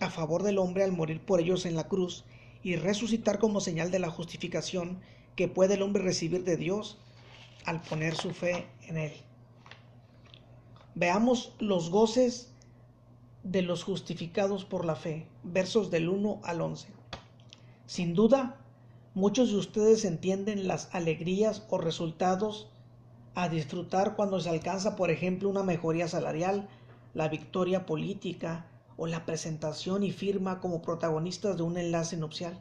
a favor del hombre al morir por ellos en la cruz y resucitar como señal de la justificación que puede el hombre recibir de Dios al poner su fe en Él. Veamos los goces de los justificados por la fe, versos del 1 al 11. Sin duda, muchos de ustedes entienden las alegrías o resultados a disfrutar cuando se alcanza, por ejemplo, una mejoría salarial, la victoria política o la presentación y firma como protagonistas de un enlace nupcial.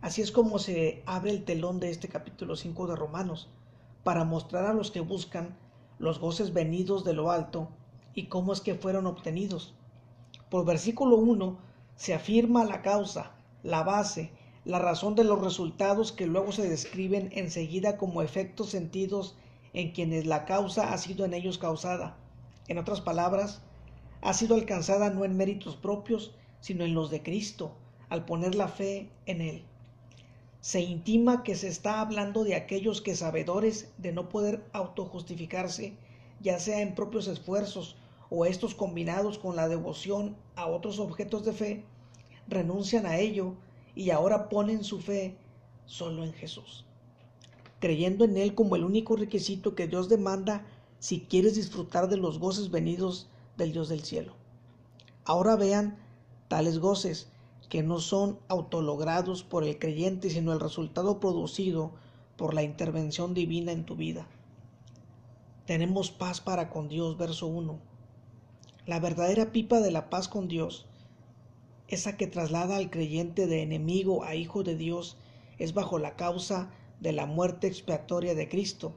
Así es como se abre el telón de este capítulo 5 de Romanos, para mostrar a los que buscan los goces venidos de lo alto y cómo es que fueron obtenidos. Por versículo 1 se afirma la causa, la base, la razón de los resultados que luego se describen enseguida como efectos sentidos en quienes la causa ha sido en ellos causada. En otras palabras, ha sido alcanzada no en méritos propios, sino en los de Cristo, al poner la fe en Él. Se intima que se está hablando de aquellos que sabedores de no poder autojustificarse, ya sea en propios esfuerzos o estos combinados con la devoción a otros objetos de fe, renuncian a ello y ahora ponen su fe solo en Jesús creyendo en Él como el único requisito que Dios demanda si quieres disfrutar de los goces venidos del Dios del cielo. Ahora vean tales goces que no son autologrados por el creyente, sino el resultado producido por la intervención divina en tu vida. Tenemos paz para con Dios, verso 1. La verdadera pipa de la paz con Dios, esa que traslada al creyente de enemigo a hijo de Dios, es bajo la causa de la muerte expiatoria de Cristo.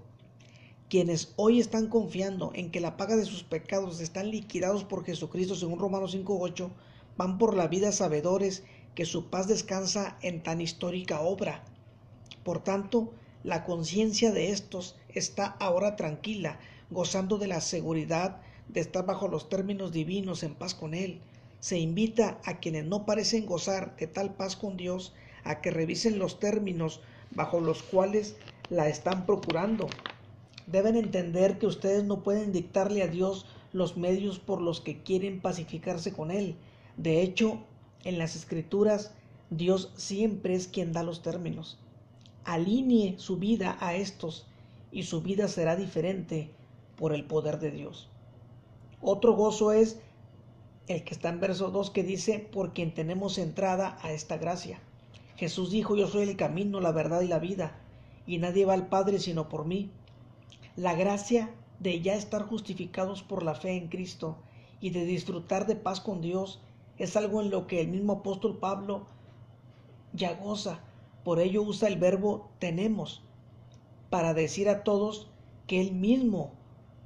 Quienes hoy están confiando en que la paga de sus pecados están liquidados por Jesucristo, según Romanos 5.8, van por la vida sabedores que su paz descansa en tan histórica obra. Por tanto, la conciencia de estos está ahora tranquila, gozando de la seguridad de estar bajo los términos divinos en paz con Él. Se invita a quienes no parecen gozar de tal paz con Dios a que revisen los términos bajo los cuales la están procurando. Deben entender que ustedes no pueden dictarle a Dios los medios por los que quieren pacificarse con Él. De hecho, en las escrituras, Dios siempre es quien da los términos. Alinee su vida a estos y su vida será diferente por el poder de Dios. Otro gozo es el que está en verso 2 que dice, por quien tenemos entrada a esta gracia. Jesús dijo, yo soy el camino, la verdad y la vida, y nadie va al Padre sino por mí. La gracia de ya estar justificados por la fe en Cristo y de disfrutar de paz con Dios es algo en lo que el mismo apóstol Pablo ya goza. Por ello usa el verbo tenemos para decir a todos que él mismo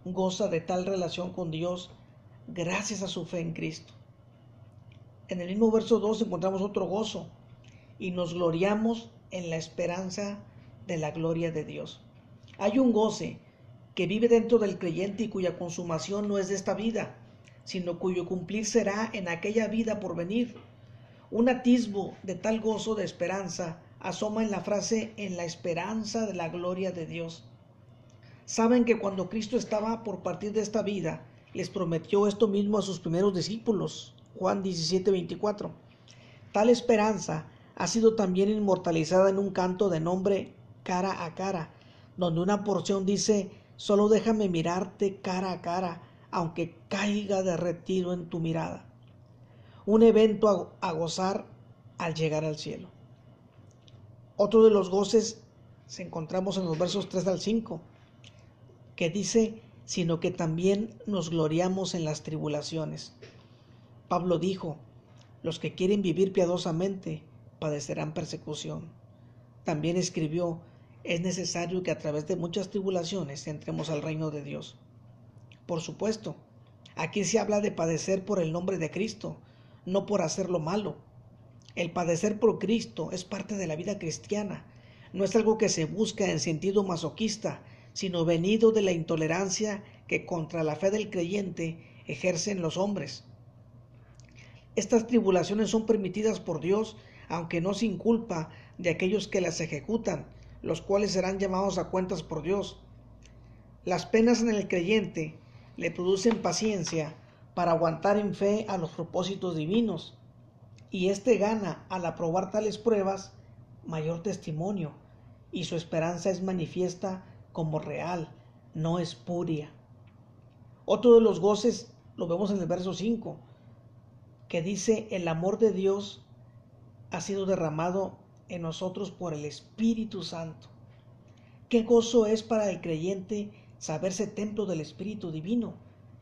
goza de tal relación con Dios gracias a su fe en Cristo. En el mismo verso 2 encontramos otro gozo, y nos gloriamos en la esperanza de la gloria de Dios. Hay un goce que vive dentro del creyente y cuya consumación no es de esta vida, sino cuyo cumplir será en aquella vida por venir. Un atisbo de tal gozo de esperanza asoma en la frase en la esperanza de la gloria de Dios. Saben que cuando Cristo estaba por partir de esta vida, les prometió esto mismo a sus primeros discípulos. Juan 17, 24. Tal esperanza ha sido también inmortalizada en un canto de nombre Cara a Cara, donde una porción dice, Solo déjame mirarte cara a cara, aunque caiga de retiro en tu mirada. Un evento a, gozar al llegar al cielo. Otro de los goces se encontramos en los versos 3 al 5, que dice, sino que también nos gloriamos en las tribulaciones. Pablo dijo, los que quieren vivir piadosamente padecerán persecución. También escribió, es necesario que a través de muchas tribulaciones entremos al reino de Dios. Por supuesto, aquí se habla de padecer por el nombre de Cristo, no por hacer lo malo. El padecer por Cristo es parte de la vida cristiana, no es algo que se busca en sentido masoquista, sino venido de la intolerancia que contra la fe del creyente ejercen los hombres. Estas tribulaciones son permitidas por Dios, aunque no sin culpa de aquellos que las ejecutan, los cuales serán llamados a cuentas por Dios. Las penas en el creyente le producen paciencia para aguantar en fe a los propósitos divinos, y éste gana al aprobar tales pruebas mayor testimonio, y su esperanza es manifiesta como real, no espuria. Otro de los goces lo vemos en el verso 5, que dice, el amor de Dios ha sido derramado en nosotros por el Espíritu Santo. Qué gozo es para el creyente saberse templo del Espíritu Divino,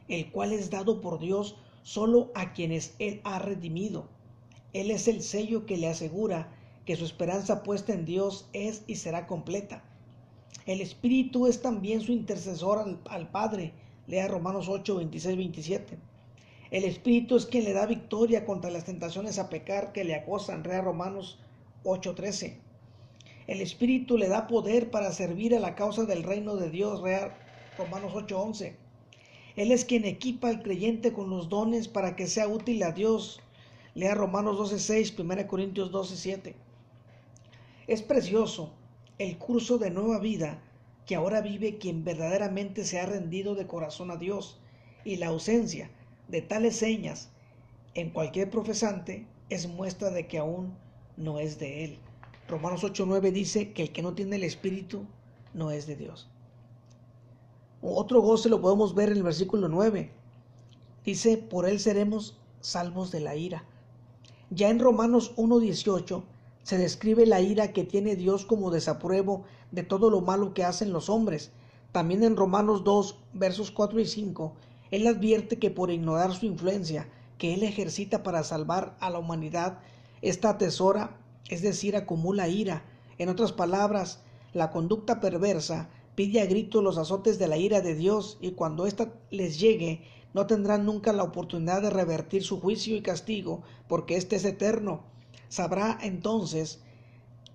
el cual es dado por Dios solo a quienes Él ha redimido. Él es el sello que le asegura que su esperanza puesta en Dios es y será completa. El Espíritu es también su intercesor al, Padre. Lea Romanos 8, 26, 27. El Espíritu es quien le da victoria contra las tentaciones a pecar que le acosan. Lea Romanos 8:13. El Espíritu le da poder para servir a la causa del reino de Dios, real Romanos 8:11. Él es quien equipa al creyente con los dones para que sea útil a Dios. Lea Romanos 12:6, 1 Corintios 12:7. Es precioso el curso de nueva vida que ahora vive quien verdaderamente se ha rendido de corazón a Dios y la ausencia de tales señas en cualquier profesante es muestra de que aún no es de Él. Romanos 8:9 dice que el que no tiene el Espíritu no es de Dios. Otro goce lo podemos ver en el versículo 9. Dice, por Él seremos salvos de la ira. Ya en Romanos 1:18 se describe la ira que tiene Dios como desapruebo de todo lo malo que hacen los hombres. También en Romanos 2, versos 4 y 5, Él advierte que por ignorar su influencia que Él ejercita para salvar a la humanidad, esta atesora, es decir, acumula ira. En otras palabras, la conducta perversa pide a gritos los azotes de la ira de Dios y cuando ésta les llegue, no tendrán nunca la oportunidad de revertir su juicio y castigo, porque éste es eterno. Sabrá entonces,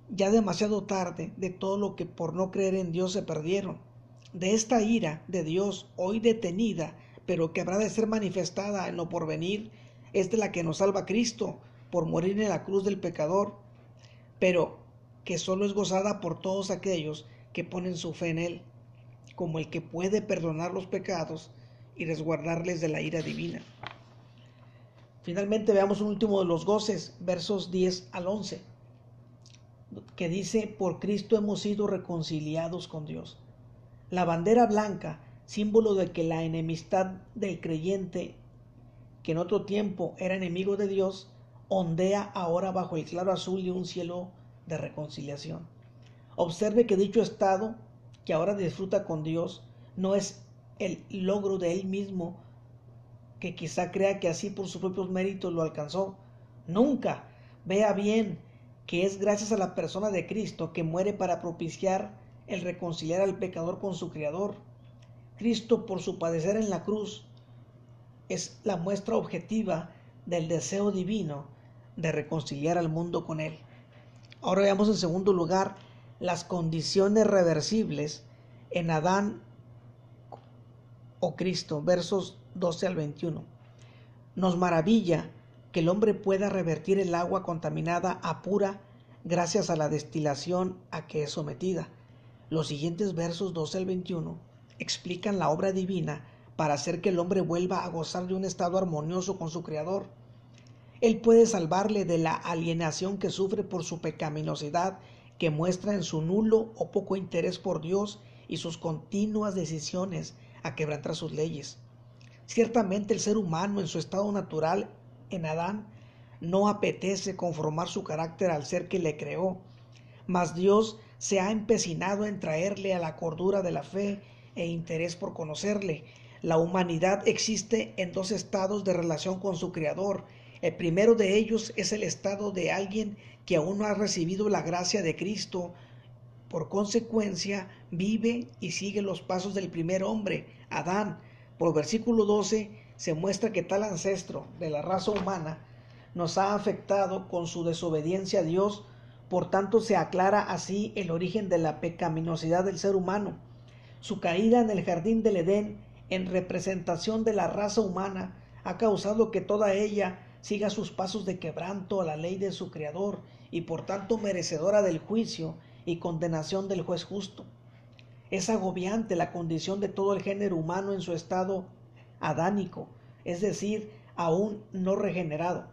ya demasiado tarde, de todo lo que por no creer en Dios se perdieron. De esta ira de Dios, hoy detenida, pero que habrá de ser manifestada en lo porvenir, es de la que nos salva Cristo, por morir en la cruz del pecador, pero que solo es gozada por todos aquellos que ponen su fe en Él, como el que puede perdonar los pecados y resguardarles de la ira divina. Finalmente veamos un último de los goces, versos 10 al 11, que dice, por Cristo hemos sido reconciliados con Dios. La bandera blanca, símbolo de que la enemistad del creyente, que en otro tiempo era enemigo de Dios, ondea ahora bajo el claro azul de un cielo de reconciliación. Observe que dicho estado, que ahora disfruta con Dios, no es el logro de él mismo, que quizá crea que así por sus propios méritos lo alcanzó. Nunca. Vea bien que es gracias a la persona de Cristo que muere para propiciar el reconciliar al pecador con su Creador. Cristo, por su padecer en la cruz, es la muestra objetiva del deseo divino de reconciliar al mundo con Él. Ahora veamos en segundo lugar las condiciones reversibles en Adán o Cristo, versos 12 al 21. Nos maravilla que el hombre pueda revertir el agua contaminada a pura gracias a la destilación a que es sometida. Los siguientes versos 12 al 21 explican la obra divina para hacer que el hombre vuelva a gozar de un estado armonioso con su Creador. Él puede salvarle de la alienación que sufre por su pecaminosidad que muestra en su nulo o poco interés por Dios y sus continuas decisiones a quebrantar sus leyes. Ciertamente el ser humano en su estado natural en Adán no apetece conformar su carácter al ser que le creó, mas Dios se ha empecinado en traerle a la cordura de la fe e interés por conocerle. La humanidad existe en dos estados de relación con su Creador. El primero de ellos es el estado de alguien que aún no ha recibido la gracia de Cristo. Por consecuencia, vive y sigue los pasos del primer hombre, Adán. Por versículo 12 se muestra que tal ancestro de la raza humana nos ha afectado con su desobediencia a Dios, por tanto se aclara así el origen de la pecaminosidad del ser humano. Su caída en el jardín del Edén, en representación de la raza humana, ha causado que toda ella siga sus pasos de quebranto a la ley de su Creador y por tanto merecedora del juicio y condenación del juez justo. Es agobiante la condición de todo el género humano en su estado adánico, es decir, aún no regenerado.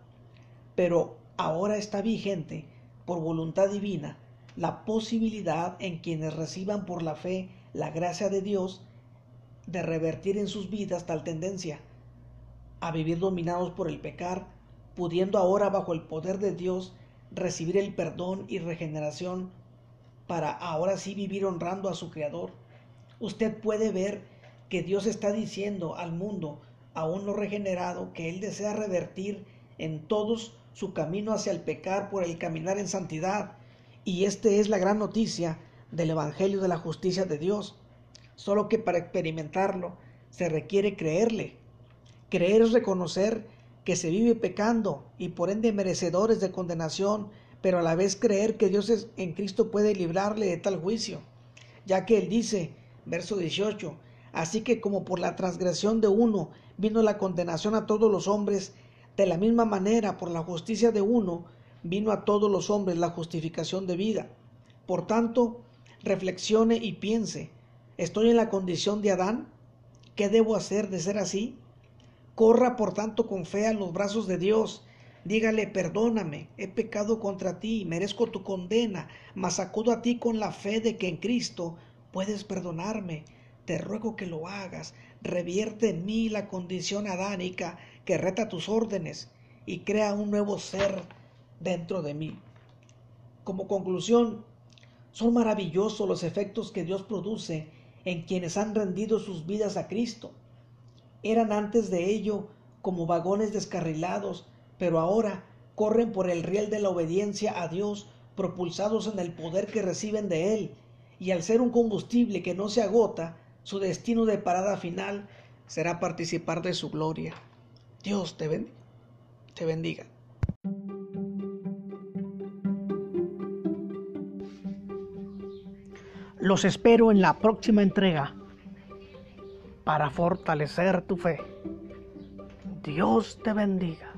Pero ahora está vigente, por voluntad divina, la posibilidad en quienes reciban por la fe la gracia de Dios de revertir en sus vidas tal tendencia, a vivir dominados por el pecar, pudiendo ahora bajo el poder de Dios recibir el perdón y regeneración para ahora sí vivir honrando a su Creador. Usted puede ver que Dios está diciendo al mundo aún no regenerado que Él desea revertir en todos su camino hacia el pecar por el caminar en santidad. Y esta es la gran noticia del Evangelio de la justicia de Dios. Solo que para experimentarlo se requiere creerle. Creer es reconocer que se vive pecando y por ende merecedores de condenación, pero a la vez creer que Dios es, en Cristo puede librarle de tal juicio, ya que Él dice, verso 18, así que como por la transgresión de uno vino la condenación a todos los hombres, de la misma manera por la justicia de uno vino a todos los hombres la justificación de vida. Por tanto, reflexione y piense, ¿estoy en la condición de Adán? ¿Qué debo hacer de ser así? Corra por tanto con fe a los brazos de Dios. Dígale, perdóname, he pecado contra ti, merezco tu condena, mas acudo a ti con la fe de que en Cristo puedes perdonarme. Te ruego que lo hagas. Revierte en mí la condición adánica que reta tus órdenes y crea un nuevo ser dentro de mí. Como conclusión, son maravillosos los efectos que Dios produce en quienes han rendido sus vidas a Cristo eran antes de ello como vagones descarrilados, pero ahora corren por el riel de la obediencia a Dios, propulsados en el poder que reciben de Él, y al ser un combustible que no se agota, su destino de parada final será participar de su gloria. Dios te, te bendiga. Los espero en la próxima entrega para fortalecer tu fe. Dios te bendiga.